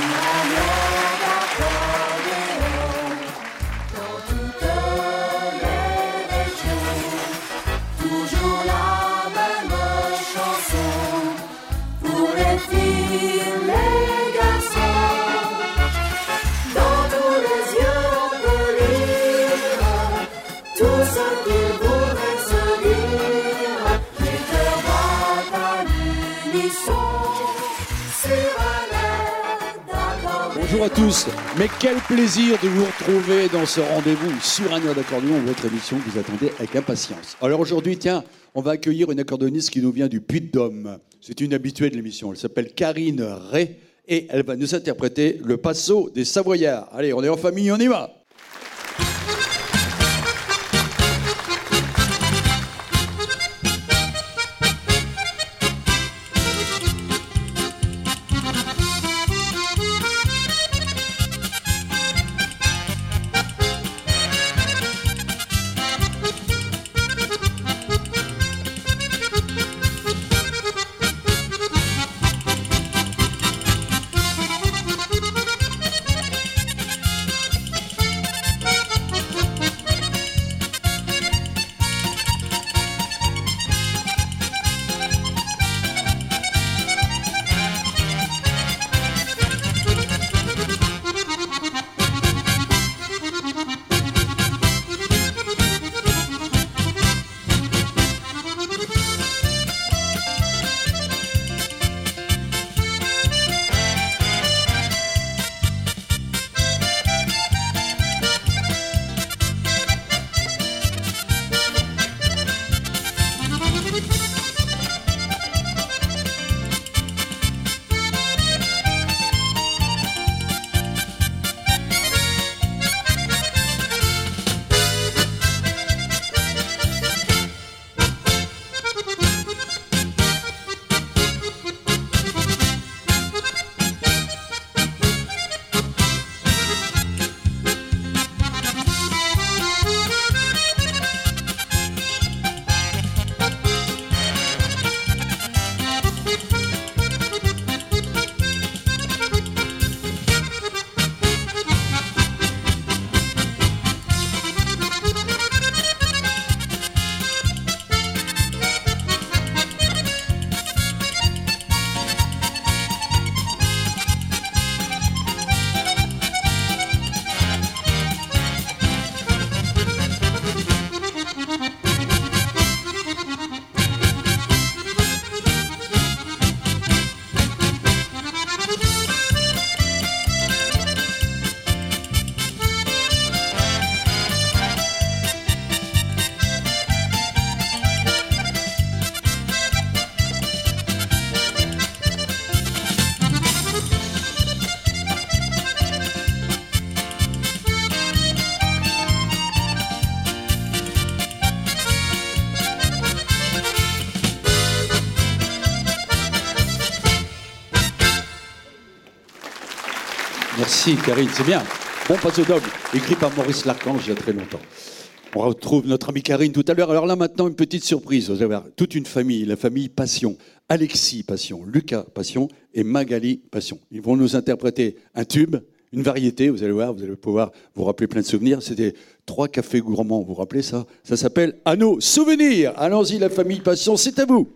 Amém. Bonjour à tous, mais quel plaisir de vous retrouver dans ce rendez-vous sur un air d'accordéon, votre émission que vous attendez avec impatience. Alors aujourd'hui, tiens, on va accueillir une accordéoniste qui nous vient du Puy-de-Dôme. C'est une habituée de l'émission, elle s'appelle Karine Ray et elle va nous interpréter le passo des Savoyards. Allez, on est en famille, on y va Merci Karine, c'est bien. Bon passo d'homme, écrit par Maurice Larchange il y a très longtemps. On retrouve notre amie Karine tout à l'heure. Alors là maintenant, une petite surprise. Vous allez voir, toute une famille, la famille Passion. Alexis Passion, Lucas Passion et Magali Passion. Ils vont nous interpréter un tube, une variété, vous allez voir, vous allez pouvoir vous rappeler plein de souvenirs. C'était trois cafés gourmands, vous vous rappelez ça? Ça s'appelle À nos souvenirs. Allons-y, la famille Passion, c'est à vous.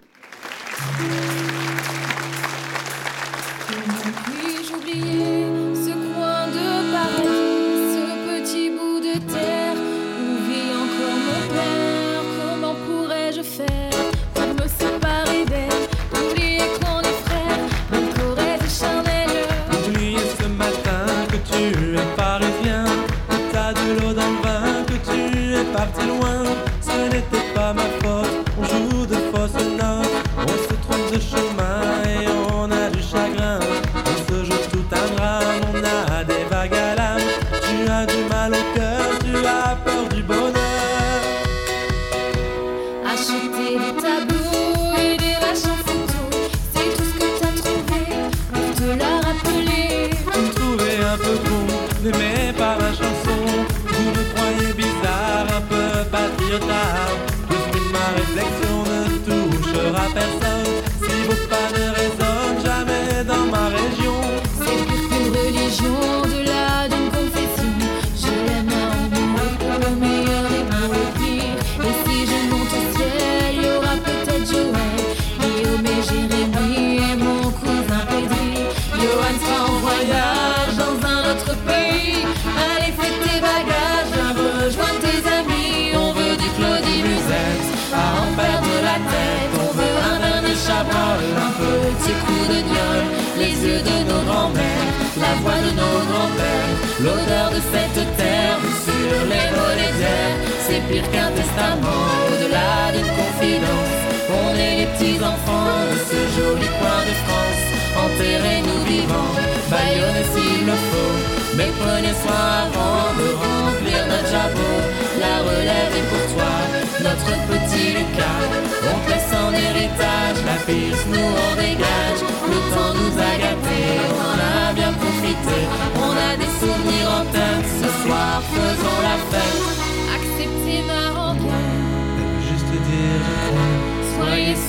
Les yeux de nos grands-mères, la voix de nos grands-pères, l'odeur de cette terre sur les volets d'air. C'est pire qu'un testament, au-delà d'une confidence. On est les petits enfants de ce joli coin de France. Enterrez-nous vivants, baillonnez s'il le faut. Mais prenez soin avant de remplir notre jabot. La relève est pour toi,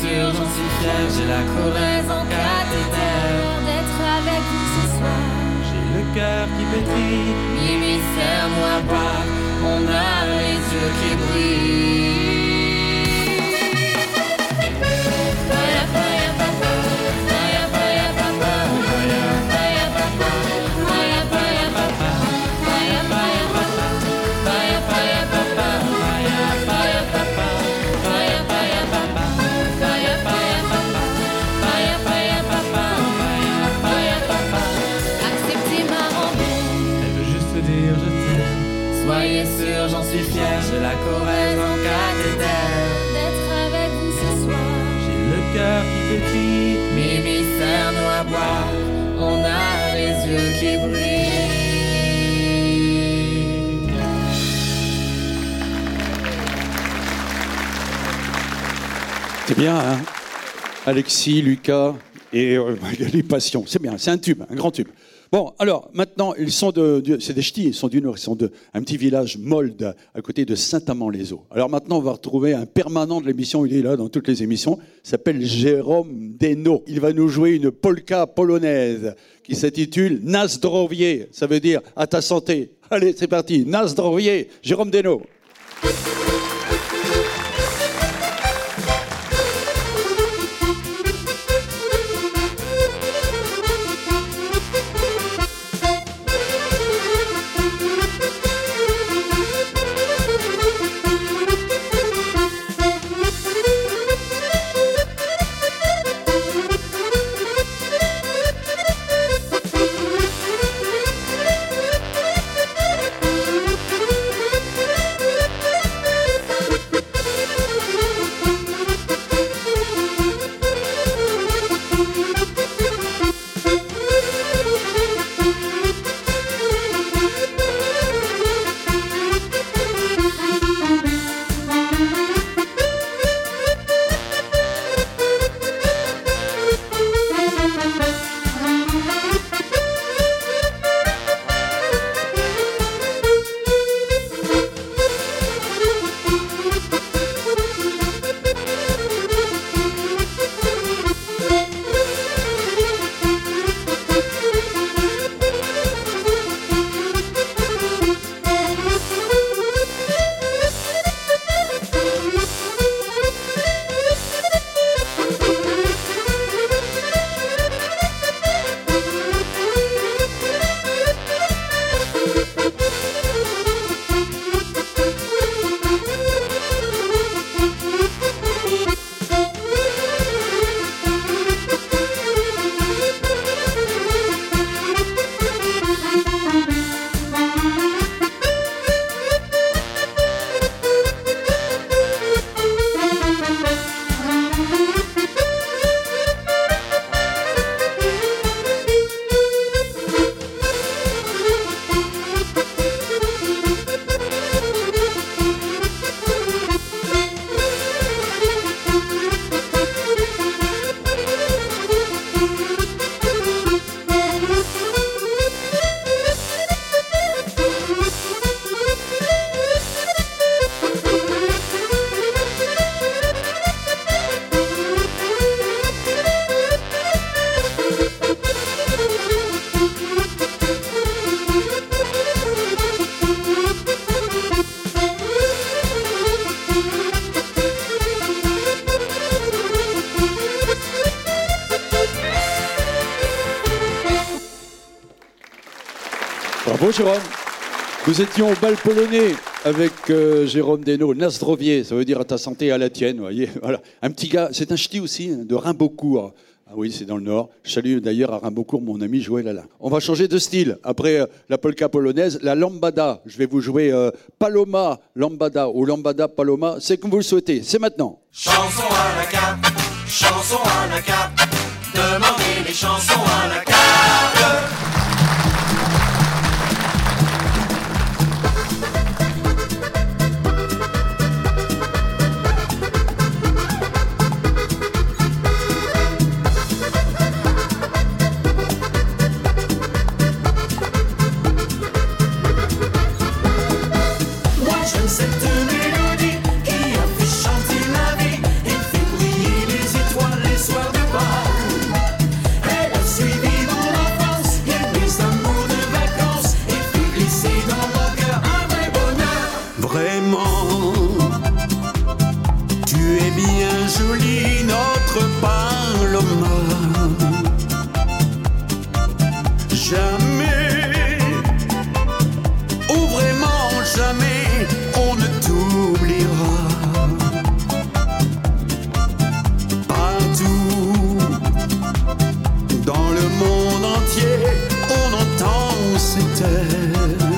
sûr, j'en suis fier, j'ai la Corrèze en cathéter d'être avec vous ce soir. J'ai le cœur qui pétille. Mimi, serre-moi boire, on a les yeux qui bien, hein Alexis, Lucas et euh, les passions. C'est bien, c'est un tube, un grand tube. Bon, alors maintenant, ils sont de, c'est des ch'tis, ils sont du Nord, ils sont de un petit village Molde, à côté de Saint-Amand-les-Eaux. Alors maintenant, on va retrouver un permanent de l'émission, il est là dans toutes les émissions, s'appelle Jérôme Deno. Il va nous jouer une polka polonaise qui s'intitule Nasdrowie, ça veut dire à ta santé. Allez, c'est parti, Nasdrowie, Jérôme Deno. Bravo Jérôme. Nous étions au bal polonais avec euh, Jérôme Deno, Nasdrovier, ça veut dire à ta santé et à la tienne. Voyez. Voilà. Un petit gars, c'est un ch'ti aussi, hein, de Rimbaudcourt, Ah oui, c'est dans le Nord. Je d'ailleurs à Rimbaudcourt mon ami Joël Alain. On va changer de style. Après euh, la polka polonaise, la lambada. Je vais vous jouer euh, Paloma lambada ou lambada paloma. C'est comme vous le souhaitez. C'est maintenant. Chanson à la carte, chanson à la carte, demandez les chansons à la carte. sen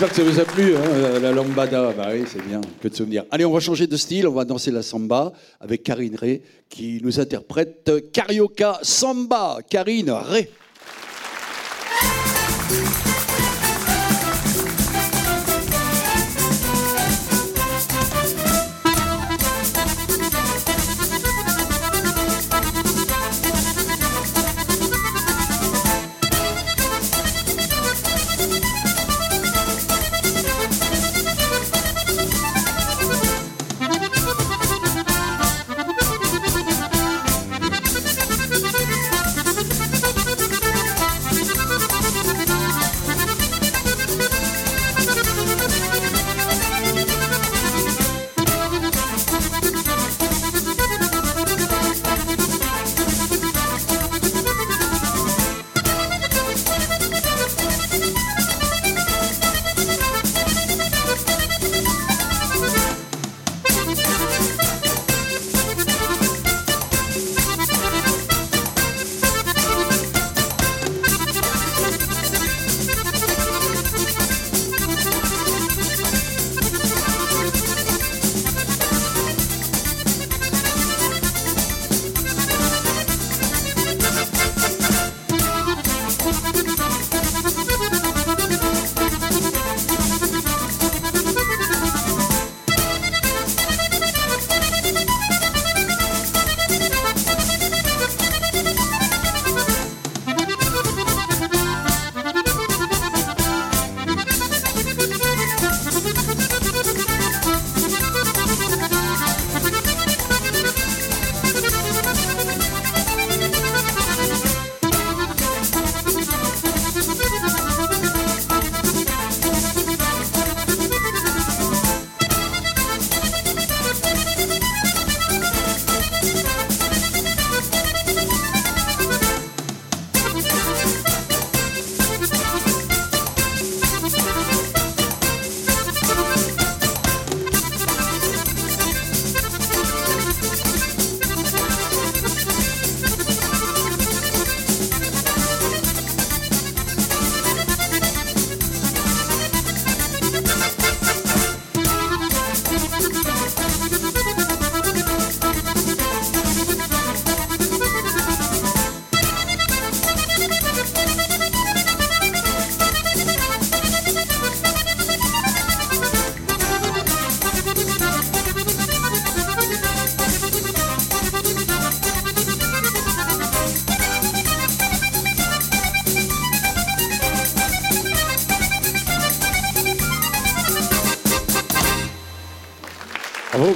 j'espère que ça vous a plu, hein, la lambada. Bah oui, c'est bien, que de souvenirs. Allez, on va changer de style, on va danser la samba avec Karine Ray qui nous interprète Carioca Samba. Karine Ray.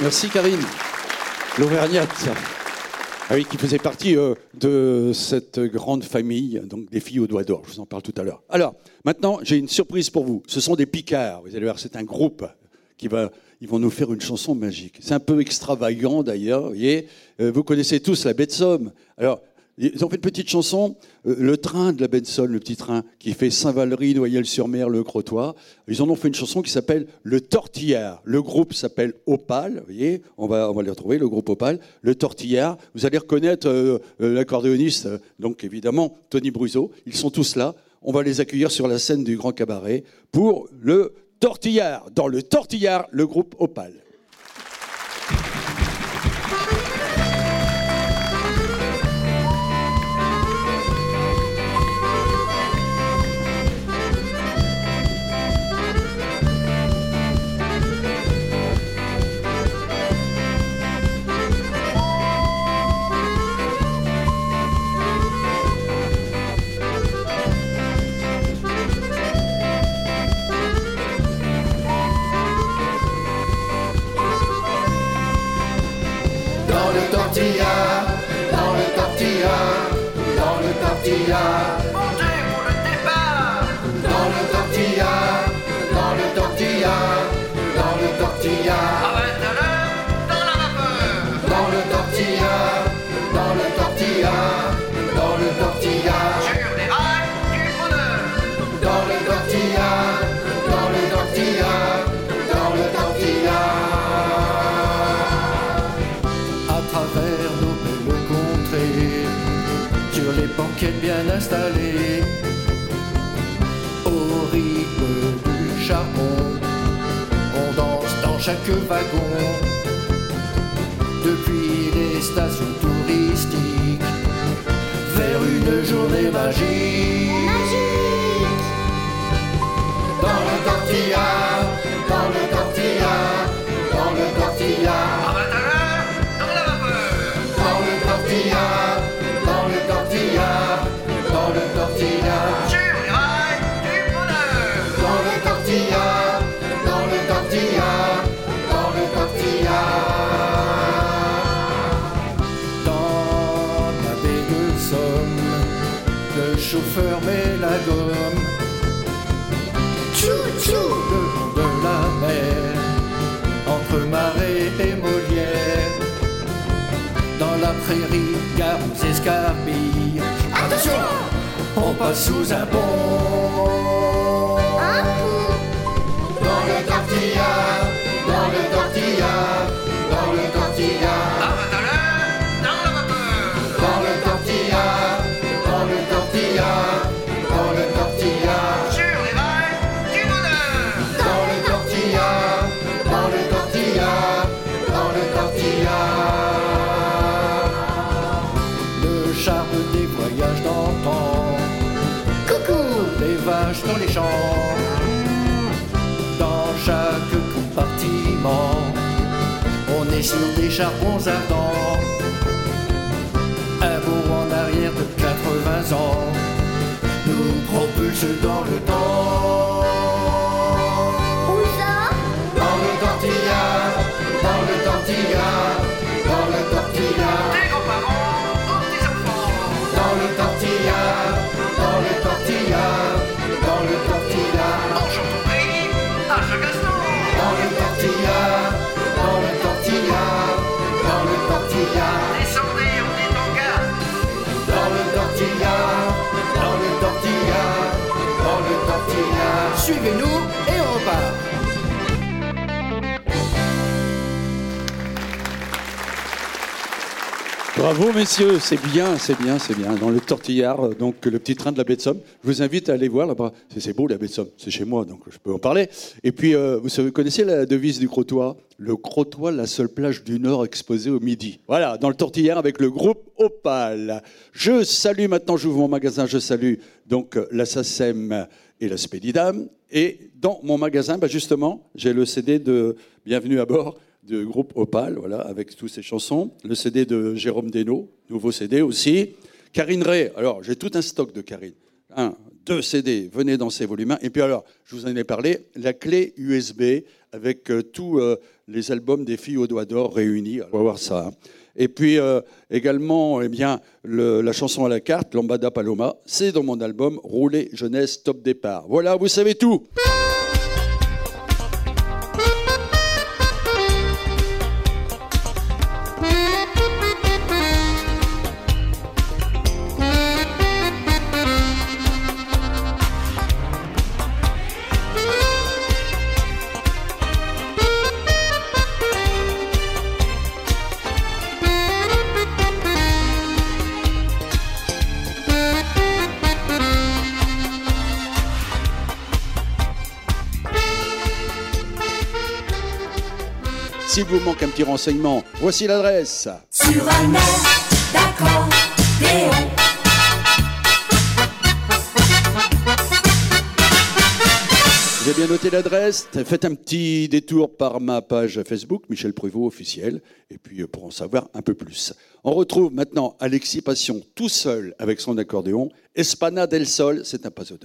Merci Karine. L'Auvergnate. Ah qui faisait partie euh, de cette grande famille, donc des filles aux doigts d'or. Je vous en parle tout à l'heure. Alors, maintenant, j'ai une surprise pour vous. Ce sont des Picards. Vous allez voir, c'est un groupe qui va. Ils vont nous faire une chanson magique. C'est un peu extravagant d'ailleurs. Vous Euh, vous connaissez tous la baie de Somme. Alors, ils ont fait une petite chanson, euh, le train de la Somme, le petit train qui fait Saint-Valery, Noyelles-sur-Mer, Le Crotoy. Ils en ont fait une chanson qui s'appelle Le Tortillard. Le groupe s'appelle Opal. Vous voyez, on va, on va les retrouver, le groupe Opal. Le Tortillard. Vous allez reconnaître euh, euh, l'accordéoniste, donc évidemment Tony Bruzo. Ils sont tous là. On va les accueillir sur la scène du Grand Cabaret pour le Tortillard. Dans le Tortillard, le groupe Opal. Dans le tortillard. Sur les rails du bonheur. Dans le tortillard, dans le tortillard, dans le tortillard. à travers nos belles contrées, sur les banquettes bien installées, au rythme du charbon, on danse dans chaque wagon, depuis les stations vers une journée magique. Dans le tortillard, dans le tortillard, Dans la prairie, gare aux. Attention, on passe sous un pont. Dans les champs. Dans chaque compartiment, on est sur des charbons ardents. Un bond en arrière de 80 ans nous propulse dans le temps. Dans le tortillard, dans le tortillard, dans le tortillard. Suivez-nous et on repart. Bravo messieurs, c'est bien, c'est bien, c'est bien. Dans le tortillard, euh, donc le petit train de la baie de Somme. Je vous invite à aller voir là-bas. C'est- beau la baie de Somme, c'est chez moi, donc je peux en parler. Et puis, euh, vous connaissez la devise du Crotoy? Le Crotoy, la seule plage du Nord exposée au midi. Voilà, dans le tortillard avec le groupe Opal. Je salue maintenant, j'ouvre mon magasin, je salue donc euh, la SACEM et la Spédidam. Et dans mon magasin, bah, justement, j'ai le CD de Bienvenue à bord du groupe Opal, voilà, avec toutes ces chansons. Le CD de Jérôme Desnaux, nouveau CD aussi. Karine Ray, alors j'ai tout un stock de Karine. Un, deux CD, venez dans ces volumes 1. Et puis alors, je vous en ai parlé, la clé USB avec euh, tous euh, les albums des filles au doigt d'or réunis. On va voir ça. hein. Et puis euh, également, eh bien, la chanson à la carte, Lambada Paloma, c'est dans mon album Rouler Jeunesse Top Départ. Voilà, vous savez tout. Petit renseignement, voici l'adresse. Sur un air d'accordéon Vous avez bien noté l'adresse Faites un petit détour par ma page Facebook, Michel Prévost officiel, et puis euh, pour en savoir un peu plus. On retrouve maintenant Alexis Passion tout seul avec son accordéon. Espana del Sol, c'est un paso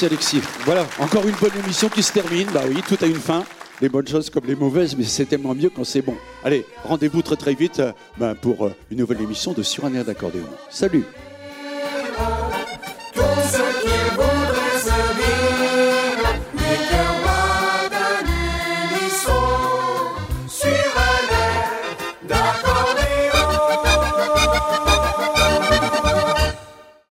Merci Alexis. Voilà, encore une bonne émission qui se termine. Bah oui, tout a une fin. Les bonnes choses comme les mauvaises, mais c'est tellement mieux quand c'est bon. Allez, rendez-vous très très vite euh, ben, pour euh, une nouvelle émission de Sur un air d'accordéon. Salut